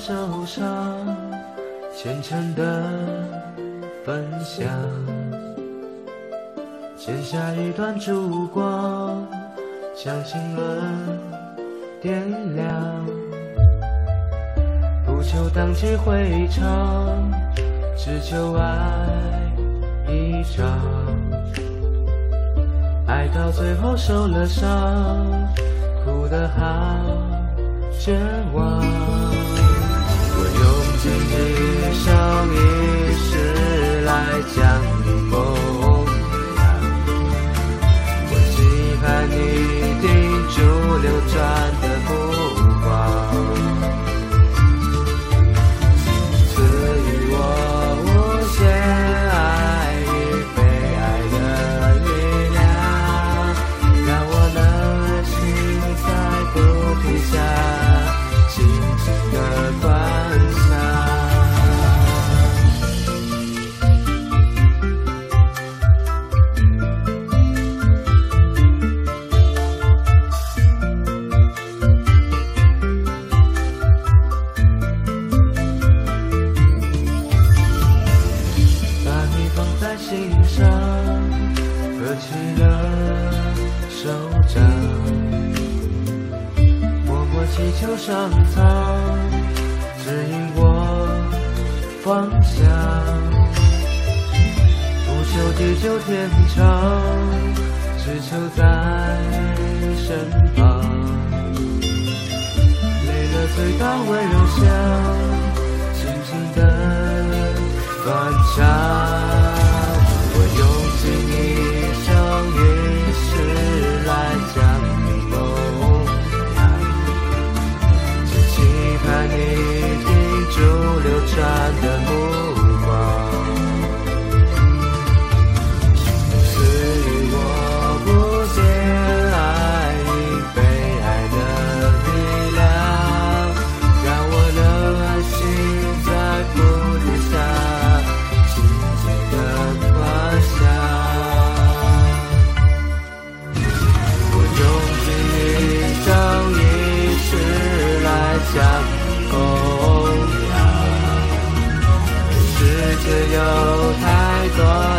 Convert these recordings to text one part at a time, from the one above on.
手上，虔诚的分享，剪下一段烛光，将心轮点亮，不求荡气回肠，只求爱一场，爱到最后受了伤，哭得好。绝望，求上苍指引我方向，不求地久天长，只求在身旁，累了醉倒温柔乡。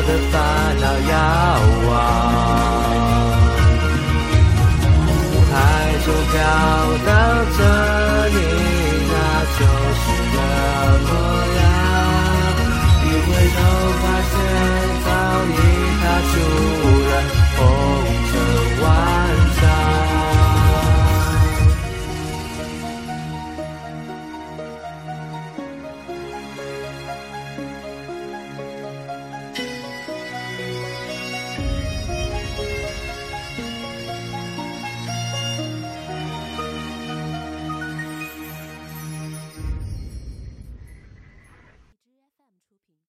我的烦恼呀。